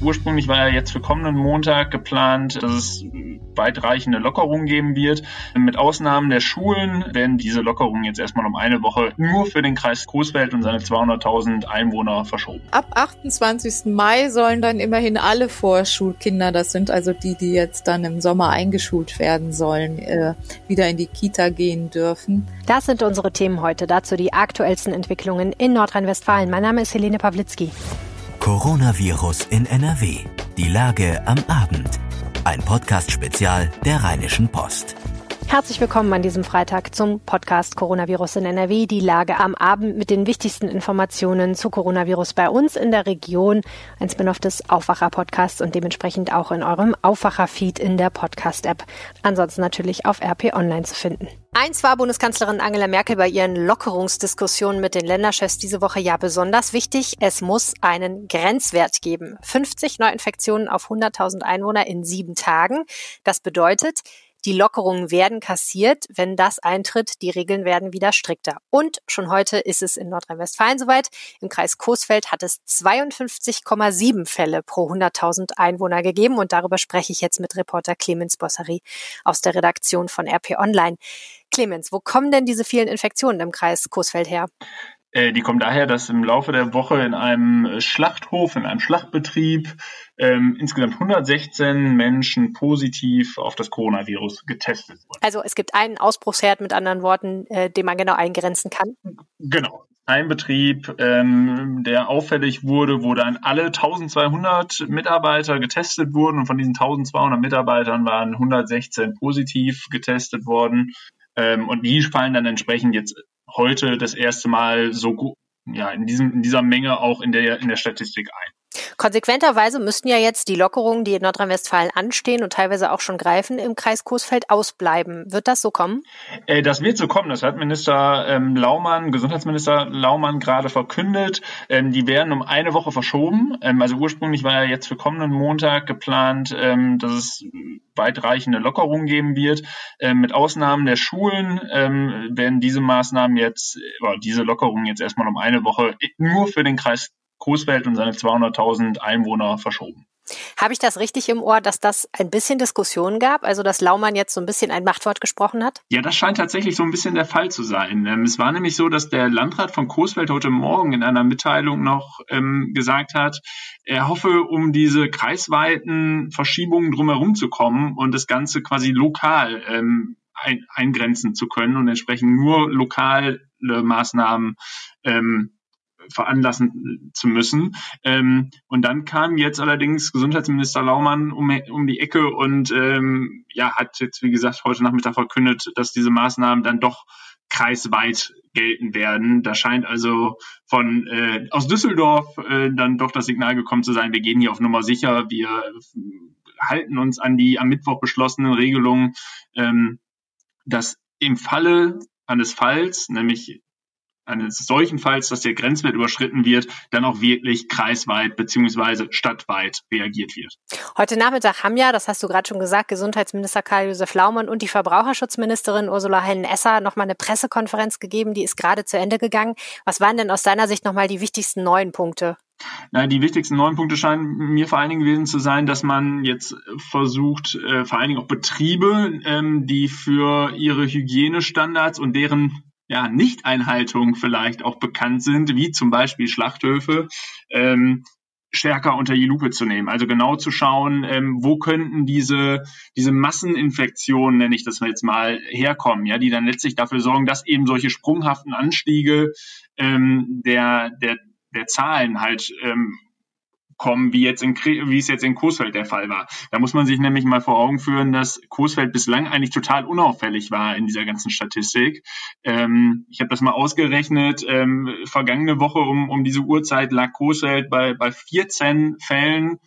Ursprünglich war ja jetzt für kommenden Montag geplant, dass es weitreichende Lockerungen geben wird. Mit Ausnahmen der Schulen werden diese Lockerungen jetzt erstmal um eine Woche nur für den Kreis Coesfeld und seine 200.000 Einwohner verschoben. Ab 28. Mai sollen dann immerhin alle Vorschulkinder, das sind also die, die jetzt dann im Sommer eingeschult werden sollen, äh, wieder in die Kita gehen dürfen. Das sind unsere Themen heute. Dazu die aktuellsten Entwicklungen in Nordrhein-Westfalen. Mein Name ist Helene Pawlitzki. Coronavirus in NRW. Die Lage am Abend. Ein Podcast-Spezial der Rheinischen Post. Herzlich willkommen an diesem Freitag zum Podcast Coronavirus in NRW. Die Lage am Abend mit den wichtigsten Informationen zu Coronavirus bei uns in der Region. Ein Spin-off des Aufwacher-Podcasts und dementsprechend auch in eurem Aufwacher-Feed in der Podcast-App. Ansonsten natürlich auf RP Online zu finden. Eins war Bundeskanzlerin Angela Merkel bei ihren Lockerungsdiskussionen mit den Länderchefs diese Woche ja besonders wichtig. Es muss einen Grenzwert geben. 50 Neuinfektionen auf 100.000 Einwohner in sieben Tagen. Das bedeutet, die Lockerungen werden kassiert, wenn das eintritt. Die Regeln werden wieder strikter. Und schon heute ist es in Nordrhein-Westfalen soweit. Im Kreis Coesfeld hat es 52,7 Fälle pro 100.000 Einwohner gegeben. Und darüber spreche ich jetzt mit Reporter Clemens Bossary aus der Redaktion von RP Online. Clemens, wo kommen denn diese vielen Infektionen im Kreis Coesfeld her? Äh, die kommen daher, dass im Laufe der Woche in einem Schlachthof, in einem Schlachtbetrieb ähm, insgesamt 116 Menschen positiv auf das Coronavirus getestet wurden. Also es gibt einen Ausbruchsherd mit anderen Worten, äh, den man genau eingrenzen kann. Genau. Ein Betrieb, ähm, der auffällig wurde, wo dann alle 1200 Mitarbeiter getestet wurden und von diesen 1200 Mitarbeitern waren 116 positiv getestet worden. Ähm, und die fallen dann entsprechend jetzt heute das erste Mal so ja, in, diesem, in dieser Menge auch in der, in der Statistik ein. Konsequenterweise müssten ja jetzt die Lockerungen, die in Nordrhein-Westfalen anstehen und teilweise auch schon greifen, im Kreis Coesfeld ausbleiben. Wird das so kommen? Äh, das wird so kommen. Das hat Minister ähm, Laumann, Gesundheitsminister Laumann gerade verkündet. Ähm, die werden um eine Woche verschoben. Ähm, also ursprünglich war ja jetzt für kommenden Montag geplant, ähm, dass es weitreichende Lockerungen geben wird. Ähm, mit Ausnahmen der Schulen ähm, werden diese Maßnahmen jetzt, äh, diese Lockerungen jetzt erstmal um eine Woche nur für den Kreis Coesfeld und seine 200.000 Einwohner verschoben. Habe ich das richtig im Ohr, dass das ein bisschen Diskussion gab, also dass Laumann jetzt so ein bisschen ein Machtwort gesprochen hat? Ja, das scheint tatsächlich so ein bisschen der Fall zu sein. Ähm, es war nämlich so, dass der Landrat von Coesfeld heute Morgen in einer Mitteilung noch ähm, gesagt hat, er hoffe, um diese kreisweiten Verschiebungen drumherum zu kommen und das Ganze quasi lokal ähm, ein, eingrenzen zu können und entsprechend nur lokale Maßnahmen ähm, veranlassen zu müssen. Ähm, und dann kam jetzt allerdings Gesundheitsminister Laumann um, um die Ecke und ähm, ja, hat jetzt, wie gesagt, heute Nachmittag verkündet, dass diese Maßnahmen dann doch kreisweit gelten werden. Da scheint also von äh, aus Düsseldorf äh, dann doch das Signal gekommen zu sein, wir gehen hier auf Nummer sicher, wir halten uns an die am Mittwoch beschlossenen Regelungen, ähm, dass im Falle eines Falls, nämlich eines solchen Falls, dass der Grenzwert überschritten wird, dann auch wirklich kreisweit beziehungsweise stadtweit reagiert wird. Heute Nachmittag haben ja, das hast du gerade schon gesagt, Gesundheitsminister Karl-Josef Laumann und die Verbraucherschutzministerin Ursula Hennen-Esser nochmal eine Pressekonferenz gegeben, die ist gerade zu Ende gegangen. Was waren denn aus deiner Sicht nochmal die wichtigsten neuen Punkte? Na, die wichtigsten neuen Punkte scheinen mir vor allen Dingen gewesen zu sein, dass man jetzt versucht, äh, vor allen Dingen auch Betriebe, ähm, die für ihre Hygienestandards und deren ja, Nicht-Einhaltung vielleicht auch bekannt sind, wie zum Beispiel Schlachthöfe, ähm, stärker unter die Lupe zu nehmen. Also genau zu schauen, ähm, wo könnten diese, diese Masseninfektionen, nenne ich das jetzt mal, herkommen, ja, die dann letztlich dafür sorgen, dass eben solche sprunghaften Anstiege ähm, der, der, der Zahlen halt ähm, kommen, wie jetzt in, wie es jetzt in Coesfeld der Fall war. Da muss man sich nämlich mal vor Augen führen, dass Coesfeld bislang eigentlich total unauffällig war in dieser ganzen Statistik. Ähm, ich habe das mal ausgerechnet. Ähm, vergangene Woche um, um diese Uhrzeit lag Coesfeld bei, bei 14 Fällen.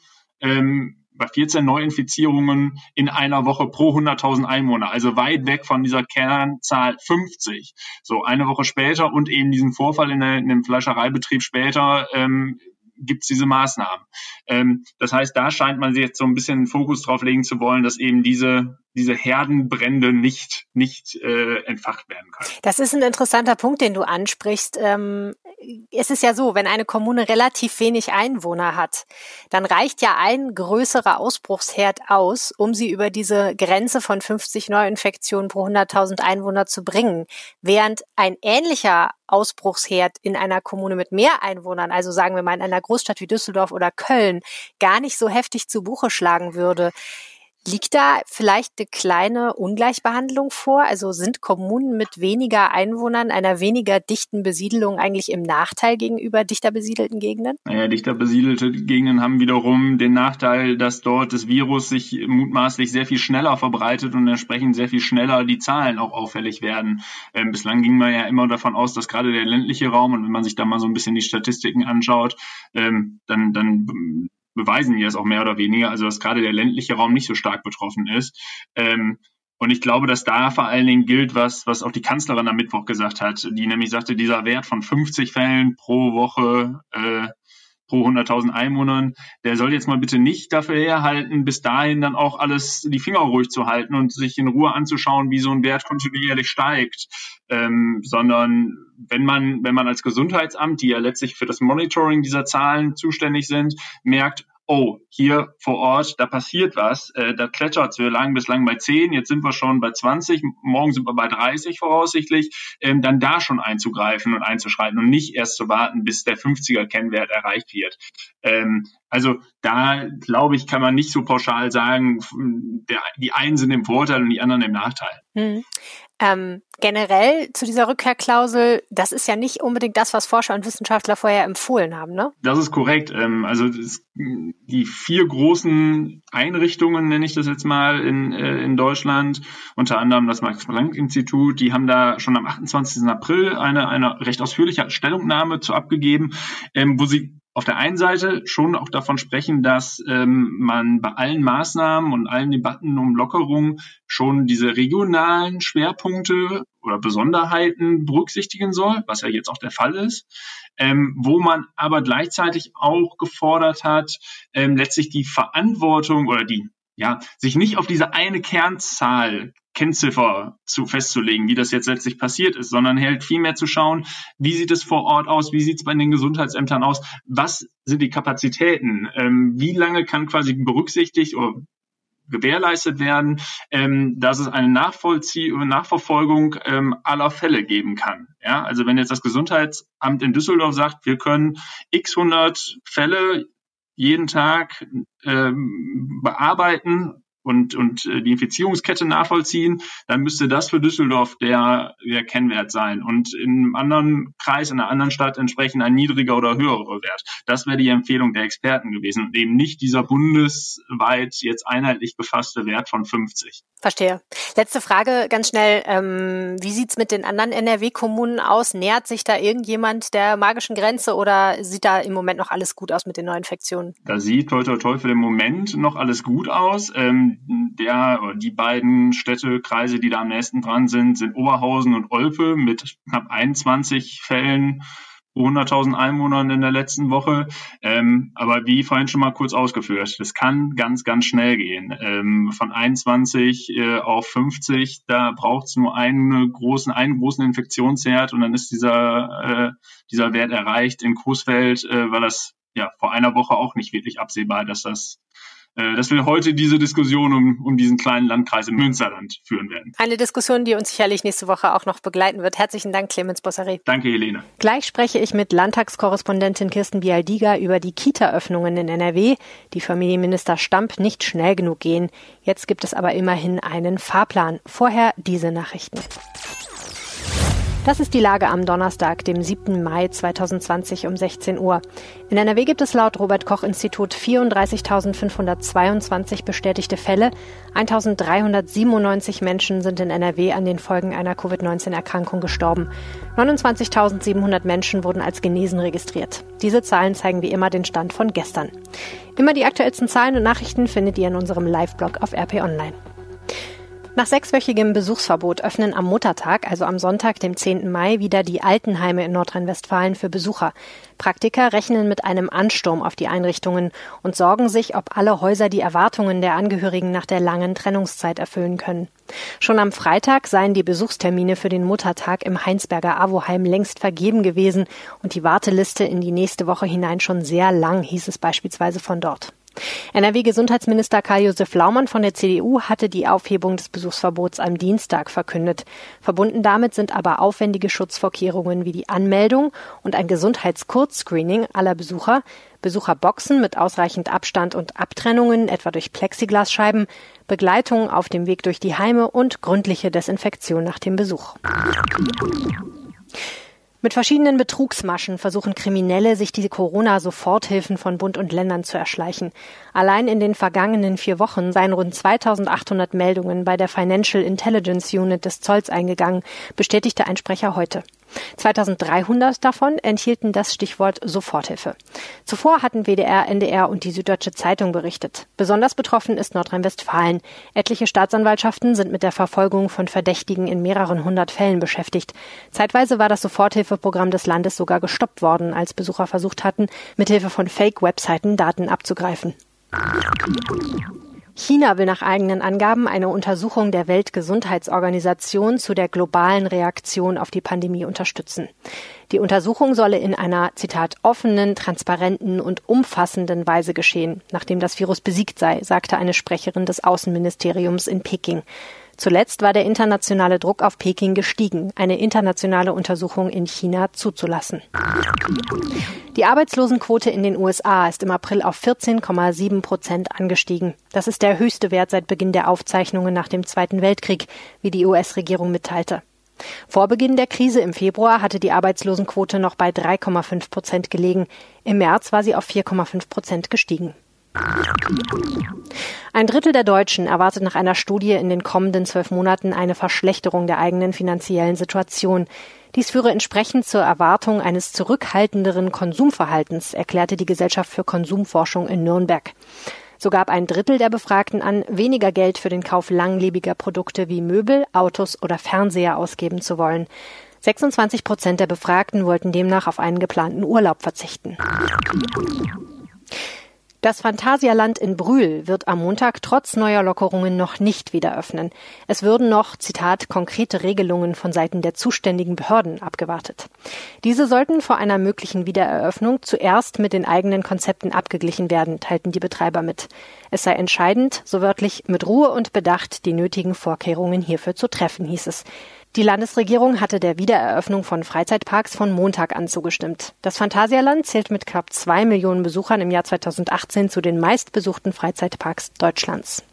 Ähm, bei 14 Neuinfizierungen in einer Woche pro 100.000 Einwohner, also weit weg von dieser Kernzahl 50. So eine Woche später und eben diesen Vorfall in, der, in dem Fleischereibetrieb später ähm, gibt es diese Maßnahmen. Ähm, das heißt, da scheint man sich jetzt so ein bisschen Fokus drauf legen zu wollen, dass eben diese diese Herdenbrände nicht nicht äh, entfacht werden können. Das ist ein interessanter Punkt, den du ansprichst. Ähm, es ist ja so, wenn eine Kommune relativ wenig Einwohner hat, dann reicht ja ein größerer Ausbruchsherd aus, um sie über diese Grenze von 50 Neuinfektionen pro 100.000 Einwohner zu bringen. Während ein ähnlicher Ausbruchsherd in einer Kommune mit mehr Einwohnern, also sagen wir mal in einer Großstadt wie Düsseldorf oder Köln, gar nicht so heftig zu Buche schlagen würde. Liegt da vielleicht eine kleine Ungleichbehandlung vor? Also sind Kommunen mit weniger Einwohnern, einer weniger dichten Besiedelung eigentlich im Nachteil gegenüber dichter besiedelten Gegenden? Naja, dichter besiedelte Gegenden haben wiederum den Nachteil, dass dort das Virus sich mutmaßlich sehr viel schneller verbreitet und entsprechend sehr viel schneller die Zahlen auch auffällig werden. Ähm, bislang ging man ja immer davon aus, dass gerade der ländliche Raum, und wenn man sich da mal so ein bisschen die Statistiken anschaut, ähm, dann, dann beweisen die das auch mehr oder weniger, also dass gerade der ländliche Raum nicht so stark betroffen ist. Ähm, und ich glaube, dass da vor allen Dingen gilt, was, was auch die Kanzlerin am Mittwoch gesagt hat, die nämlich sagte, dieser Wert von 50 Fällen pro Woche äh, pro 100.000 Einwohnern, der soll jetzt mal bitte nicht dafür herhalten, bis dahin dann auch alles die Finger ruhig zu halten und sich in Ruhe anzuschauen, wie so ein Wert kontinuierlich steigt, ähm, sondern wenn man, wenn man als Gesundheitsamt, die ja letztlich für das Monitoring dieser Zahlen zuständig sind, merkt, oh, hier vor Ort, da passiert was, äh, da klettert Wir lagen bislang bei 10, jetzt sind wir schon bei 20, morgen sind wir bei 30 voraussichtlich, ähm, dann da schon einzugreifen und einzuschreiten und nicht erst zu warten, bis der 50er-Kennwert erreicht wird. Ähm, also da, glaube ich, kann man nicht so pauschal sagen, der, die einen sind im Vorteil und die anderen im Nachteil. Hm. Ähm, generell zu dieser Rückkehrklausel, das ist ja nicht unbedingt das, was Forscher und Wissenschaftler vorher empfohlen haben, ne? Das ist korrekt. Ähm, also das, die vier großen Einrichtungen, nenne ich das jetzt mal, in, äh, in Deutschland, unter anderem das Max-Planck-Institut, die haben da schon am 28. April eine, eine recht ausführliche Stellungnahme zu abgegeben, ähm, wo sie auf der einen Seite schon auch davon sprechen, dass ähm, man bei allen Maßnahmen und allen Debatten um Lockerung schon diese regionalen Schwerpunkte oder Besonderheiten berücksichtigen soll, was ja jetzt auch der Fall ist, ähm, wo man aber gleichzeitig auch gefordert hat, ähm, letztlich die Verantwortung oder die ja, sich nicht auf diese eine Kernzahl Kennziffer zu festzulegen, wie das jetzt letztlich passiert ist, sondern halt vielmehr zu schauen, wie sieht es vor Ort aus, wie sieht es bei den Gesundheitsämtern aus, was sind die Kapazitäten, ähm, wie lange kann quasi berücksichtigt oder gewährleistet werden, ähm, dass es eine Nachvollzie Nachverfolgung ähm, aller Fälle geben kann. Ja, also wenn jetzt das Gesundheitsamt in Düsseldorf sagt, wir können x hundert Fälle jeden Tag ähm, bearbeiten und, und äh, die Infizierungskette nachvollziehen, dann müsste das für Düsseldorf der, der Kennwert sein und in einem anderen Kreis, in einer anderen Stadt entsprechend ein niedriger oder höherer Wert. Das wäre die Empfehlung der Experten gewesen und eben nicht dieser bundesweit jetzt einheitlich befasste Wert von 50. Verstehe. Letzte Frage ganz schnell. Ähm, wie sieht's mit den anderen NRW-Kommunen aus? Nähert sich da irgendjemand der magischen Grenze oder sieht da im Moment noch alles gut aus mit den Neuinfektionen? Da sieht toi toi toi für den Moment noch alles gut aus. Ähm, der, die beiden Städte, Kreise, die da am nächsten dran sind, sind Oberhausen und Olpe mit knapp 21 Fällen 100.000 Einwohnern in der letzten Woche. Ähm, aber wie vorhin schon mal kurz ausgeführt, das kann ganz, ganz schnell gehen. Ähm, von 21 äh, auf 50, da braucht es nur einen großen, einen großen Infektionsherd und dann ist dieser, äh, dieser Wert erreicht. In Coesfeld äh, war das ja vor einer Woche auch nicht wirklich absehbar, dass das äh, dass wir heute diese Diskussion um, um diesen kleinen Landkreis im Münsterland führen werden. Eine Diskussion, die uns sicherlich nächste Woche auch noch begleiten wird. Herzlichen Dank, Clemens Bossari. Danke, Helene. Gleich spreche ich mit Landtagskorrespondentin Kirsten Bialdiga über die Kita-Öffnungen in NRW, die Familienminister Stamp nicht schnell genug gehen. Jetzt gibt es aber immerhin einen Fahrplan. Vorher diese Nachrichten. Das ist die Lage am Donnerstag, dem 7. Mai 2020 um 16 Uhr. In NRW gibt es laut Robert Koch Institut 34.522 bestätigte Fälle. 1.397 Menschen sind in NRW an den Folgen einer Covid-19-Erkrankung gestorben. 29.700 Menschen wurden als genesen registriert. Diese Zahlen zeigen wie immer den Stand von gestern. Immer die aktuellsten Zahlen und Nachrichten findet ihr in unserem Live-Blog auf RP Online. Nach sechswöchigem Besuchsverbot öffnen am Muttertag, also am Sonntag, dem 10. Mai, wieder die Altenheime in Nordrhein-Westfalen für Besucher. Praktiker rechnen mit einem Ansturm auf die Einrichtungen und sorgen sich, ob alle Häuser die Erwartungen der Angehörigen nach der langen Trennungszeit erfüllen können. Schon am Freitag seien die Besuchstermine für den Muttertag im Heinsberger Avoheim längst vergeben gewesen und die Warteliste in die nächste Woche hinein schon sehr lang, hieß es beispielsweise von dort. NRW-Gesundheitsminister Karl-Josef Laumann von der CDU hatte die Aufhebung des Besuchsverbots am Dienstag verkündet. Verbunden damit sind aber aufwendige Schutzvorkehrungen wie die Anmeldung und ein Gesundheitskurzscreening aller Besucher, Besucherboxen mit ausreichend Abstand und Abtrennungen, etwa durch Plexiglasscheiben, Begleitung auf dem Weg durch die Heime und gründliche Desinfektion nach dem Besuch. Mit verschiedenen Betrugsmaschen versuchen Kriminelle, sich die Corona-Soforthilfen von Bund und Ländern zu erschleichen. Allein in den vergangenen vier Wochen seien rund 2800 Meldungen bei der Financial Intelligence Unit des Zolls eingegangen, bestätigte ein Sprecher heute. 2300 davon enthielten das Stichwort Soforthilfe. Zuvor hatten WDR, NDR und die Süddeutsche Zeitung berichtet. Besonders betroffen ist Nordrhein-Westfalen. Etliche Staatsanwaltschaften sind mit der Verfolgung von Verdächtigen in mehreren hundert Fällen beschäftigt. Zeitweise war das Soforthilfeprogramm des Landes sogar gestoppt worden, als Besucher versucht hatten, mithilfe von Fake-Webseiten Daten abzugreifen. China will nach eigenen Angaben eine Untersuchung der Weltgesundheitsorganisation zu der globalen Reaktion auf die Pandemie unterstützen. Die Untersuchung solle in einer, Zitat, offenen, transparenten und umfassenden Weise geschehen, nachdem das Virus besiegt sei, sagte eine Sprecherin des Außenministeriums in Peking. Zuletzt war der internationale Druck auf Peking gestiegen, eine internationale Untersuchung in China zuzulassen. Die Arbeitslosenquote in den USA ist im April auf 14,7 Prozent angestiegen. Das ist der höchste Wert seit Beginn der Aufzeichnungen nach dem Zweiten Weltkrieg, wie die US-Regierung mitteilte. Vor Beginn der Krise im Februar hatte die Arbeitslosenquote noch bei 3,5 Prozent gelegen. Im März war sie auf 4,5 Prozent gestiegen. Ein Drittel der Deutschen erwartet nach einer Studie in den kommenden zwölf Monaten eine Verschlechterung der eigenen finanziellen Situation. Dies führe entsprechend zur Erwartung eines zurückhaltenderen Konsumverhaltens, erklärte die Gesellschaft für Konsumforschung in Nürnberg. So gab ein Drittel der Befragten an, weniger Geld für den Kauf langlebiger Produkte wie Möbel, Autos oder Fernseher ausgeben zu wollen. 26 Prozent der Befragten wollten demnach auf einen geplanten Urlaub verzichten. Das Phantasialand in Brühl wird am Montag trotz neuer Lockerungen noch nicht wieder öffnen. Es würden noch, Zitat, konkrete Regelungen von Seiten der zuständigen Behörden abgewartet. Diese sollten vor einer möglichen Wiedereröffnung zuerst mit den eigenen Konzepten abgeglichen werden, teilten die Betreiber mit. Es sei entscheidend, so wörtlich mit Ruhe und Bedacht die nötigen Vorkehrungen hierfür zu treffen, hieß es. Die Landesregierung hatte der Wiedereröffnung von Freizeitparks von Montag an zugestimmt. Das Phantasialand zählt mit knapp zwei Millionen Besuchern im Jahr 2018 zu den meistbesuchten Freizeitparks Deutschlands.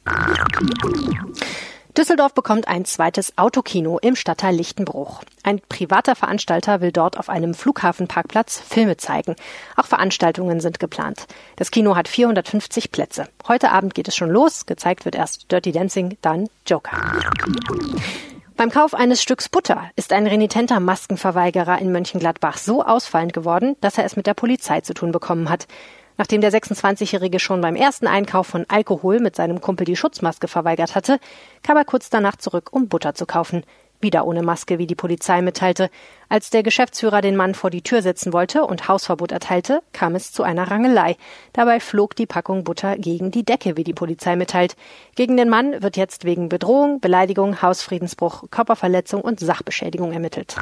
Düsseldorf bekommt ein zweites Autokino im Stadtteil Lichtenbruch. Ein privater Veranstalter will dort auf einem Flughafenparkplatz Filme zeigen. Auch Veranstaltungen sind geplant. Das Kino hat 450 Plätze. Heute Abend geht es schon los. Gezeigt wird erst Dirty Dancing, dann Joker. Beim Kauf eines Stücks Butter ist ein renitenter Maskenverweigerer in Mönchengladbach so ausfallend geworden, dass er es mit der Polizei zu tun bekommen hat. Nachdem der 26-Jährige schon beim ersten Einkauf von Alkohol mit seinem Kumpel die Schutzmaske verweigert hatte, kam er kurz danach zurück, um Butter zu kaufen wieder ohne Maske, wie die Polizei mitteilte. Als der Geschäftsführer den Mann vor die Tür setzen wollte und Hausverbot erteilte, kam es zu einer Rangelei. Dabei flog die Packung Butter gegen die Decke, wie die Polizei mitteilt. Gegen den Mann wird jetzt wegen Bedrohung, Beleidigung, Hausfriedensbruch, Körperverletzung und Sachbeschädigung ermittelt.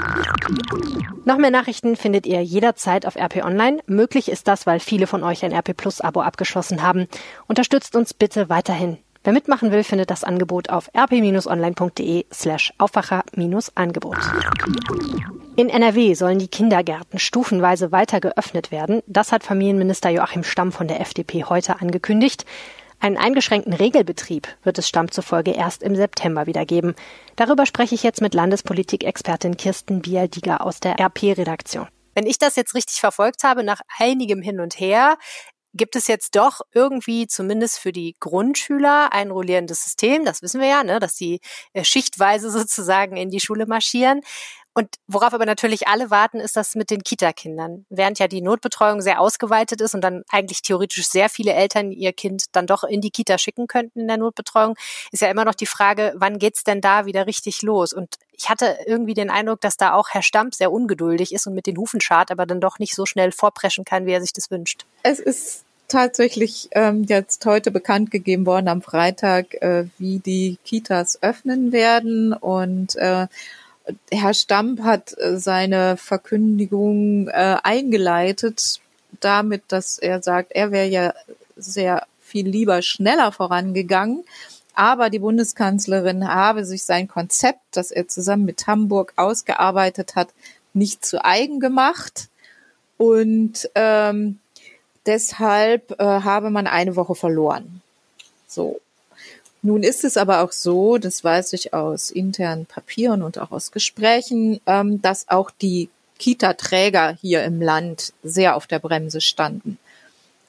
Noch mehr Nachrichten findet ihr jederzeit auf RP Online. Möglich ist das, weil viele von euch ein RP Plus Abo abgeschlossen haben. Unterstützt uns bitte weiterhin. Wer mitmachen will, findet das Angebot auf rp-online.de slash Aufwacher-Angebot. In NRW sollen die Kindergärten stufenweise weiter geöffnet werden. Das hat Familienminister Joachim Stamm von der FDP heute angekündigt. Einen eingeschränkten Regelbetrieb wird es Stamm zufolge erst im September wieder geben. Darüber spreche ich jetzt mit Landespolitik-Expertin Kirsten Bialdiger aus der RP-Redaktion. Wenn ich das jetzt richtig verfolgt habe, nach einigem Hin und Her, gibt es jetzt doch irgendwie zumindest für die Grundschüler ein rollierendes System. Das wissen wir ja, ne, dass sie äh, schichtweise sozusagen in die Schule marschieren. Und worauf aber natürlich alle warten, ist das mit den Kita-Kindern. Während ja die Notbetreuung sehr ausgeweitet ist und dann eigentlich theoretisch sehr viele Eltern ihr Kind dann doch in die Kita schicken könnten in der Notbetreuung, ist ja immer noch die Frage, wann geht's denn da wieder richtig los? Und ich hatte irgendwie den Eindruck, dass da auch Herr Stamp sehr ungeduldig ist und mit den Hufen schart, aber dann doch nicht so schnell vorpreschen kann, wie er sich das wünscht. Es ist tatsächlich ähm, jetzt heute bekannt gegeben worden am Freitag, äh, wie die Kitas öffnen werden und äh, Herr Stamp hat äh, seine Verkündigung äh, eingeleitet damit, dass er sagt, er wäre ja sehr viel lieber schneller vorangegangen. Aber die Bundeskanzlerin habe sich sein Konzept, das er zusammen mit Hamburg ausgearbeitet hat, nicht zu eigen gemacht. Und ähm, deshalb äh, habe man eine Woche verloren. So. Nun ist es aber auch so, das weiß ich aus internen Papieren und auch aus Gesprächen, ähm, dass auch die Kita-Träger hier im Land sehr auf der Bremse standen,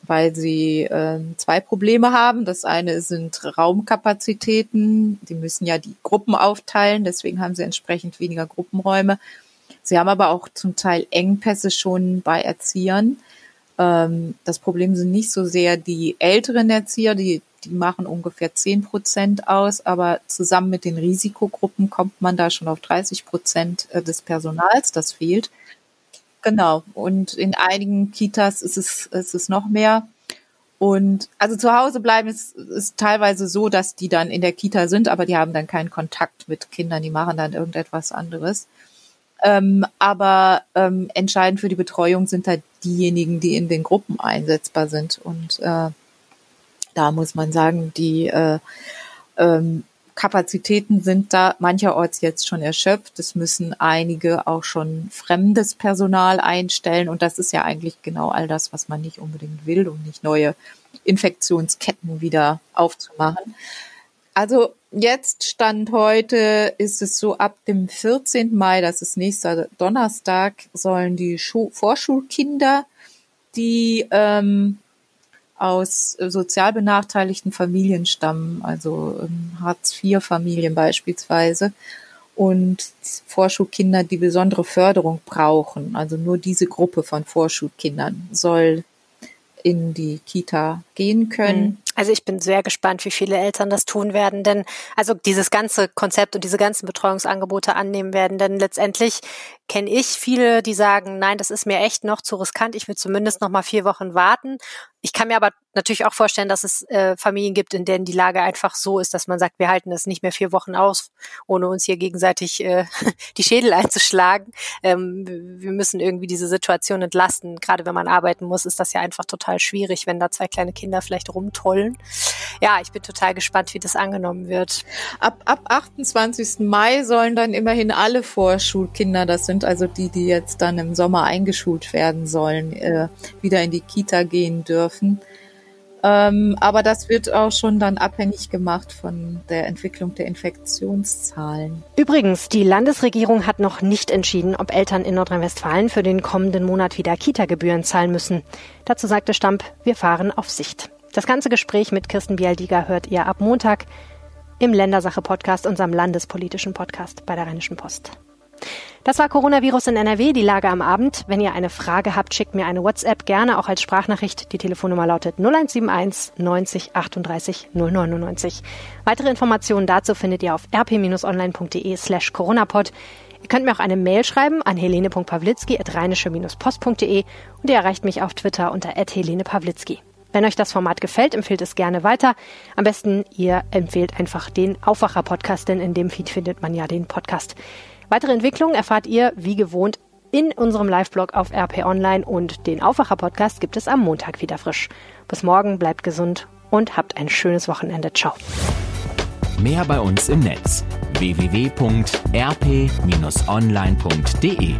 weil sie äh, zwei Probleme haben. Das eine sind Raumkapazitäten. Die müssen ja die Gruppen aufteilen, deswegen haben sie entsprechend weniger Gruppenräume. Sie haben aber auch zum Teil Engpässe schon bei Erziehern. Ähm, das Problem sind nicht so sehr die älteren Erzieher, die die machen ungefähr 10 Prozent aus, aber zusammen mit den Risikogruppen kommt man da schon auf 30 Prozent äh, des Personals, das fehlt. Genau. Und in einigen Kitas ist es, ist es noch mehr. Und also zu Hause bleiben ist, ist teilweise so, dass die dann in der Kita sind, aber die haben dann keinen Kontakt mit Kindern, die machen dann irgendetwas anderes. Ähm, aber ähm, entscheidend für die Betreuung sind halt diejenigen, die in den Gruppen einsetzbar sind. Und äh, da muss man sagen, die äh, ähm, Kapazitäten sind da mancherorts jetzt schon erschöpft. Es müssen einige auch schon fremdes Personal einstellen. Und das ist ja eigentlich genau all das, was man nicht unbedingt will, um nicht neue Infektionsketten wieder aufzumachen. Also jetzt Stand heute ist es so, ab dem 14. Mai, das ist nächster Donnerstag, sollen die Schu Vorschulkinder, die ähm, aus sozial benachteiligten Familien stammen, also ähm, Hartz-IV-Familien beispielsweise und Vorschulkinder, die besondere Förderung brauchen. Also nur diese Gruppe von Vorschulkindern soll in die Kita gehen können. Mhm. Also ich bin sehr gespannt, wie viele Eltern das tun werden, denn also dieses ganze Konzept und diese ganzen Betreuungsangebote annehmen werden, denn letztendlich kenne ich viele, die sagen, nein, das ist mir echt noch zu riskant, ich will zumindest noch mal vier Wochen warten. Ich kann mir aber natürlich auch vorstellen, dass es äh, Familien gibt, in denen die Lage einfach so ist, dass man sagt, wir halten das nicht mehr vier Wochen aus, ohne uns hier gegenseitig äh, die Schädel einzuschlagen. Ähm, wir müssen irgendwie diese Situation entlasten. Gerade wenn man arbeiten muss, ist das ja einfach total schwierig, wenn da zwei kleine Kinder vielleicht rumtollen. Ja, ich bin total gespannt, wie das angenommen wird. Ab, ab 28. Mai sollen dann immerhin alle Vorschulkinder, das sind also die, die jetzt dann im Sommer eingeschult werden sollen, äh, wieder in die Kita gehen dürfen dürfen. Ähm, aber das wird auch schon dann abhängig gemacht von der Entwicklung der Infektionszahlen. Übrigens, die Landesregierung hat noch nicht entschieden, ob Eltern in Nordrhein-Westfalen für den kommenden Monat wieder Kita-Gebühren zahlen müssen. Dazu sagte Stamp, wir fahren auf Sicht. Das ganze Gespräch mit Kirsten Bialdiger hört ihr ab Montag im Ländersache-Podcast, unserem landespolitischen Podcast bei der Rheinischen Post. Das war Coronavirus in NRW, die Lage am Abend. Wenn ihr eine Frage habt, schickt mir eine WhatsApp gerne auch als Sprachnachricht. Die Telefonnummer lautet 0171 90 38 099. Weitere Informationen dazu findet ihr auf rp-online.de slash coronapod. Ihr könnt mir auch eine Mail schreiben an helene.pawlitzki.rheinische-post.de und ihr erreicht mich auf Twitter unter @helenepawlitzki. Wenn euch das Format gefällt, empfehlt es gerne weiter. Am besten ihr empfehlt einfach den Aufwacher-Podcast, denn in dem Feed findet man ja den Podcast. Weitere Entwicklungen erfahrt ihr wie gewohnt in unserem Live-Blog auf RP Online und den Aufwacher-Podcast gibt es am Montag wieder frisch. Bis morgen, bleibt gesund und habt ein schönes Wochenende. Ciao. Mehr bei uns im Netz www.rp-online.de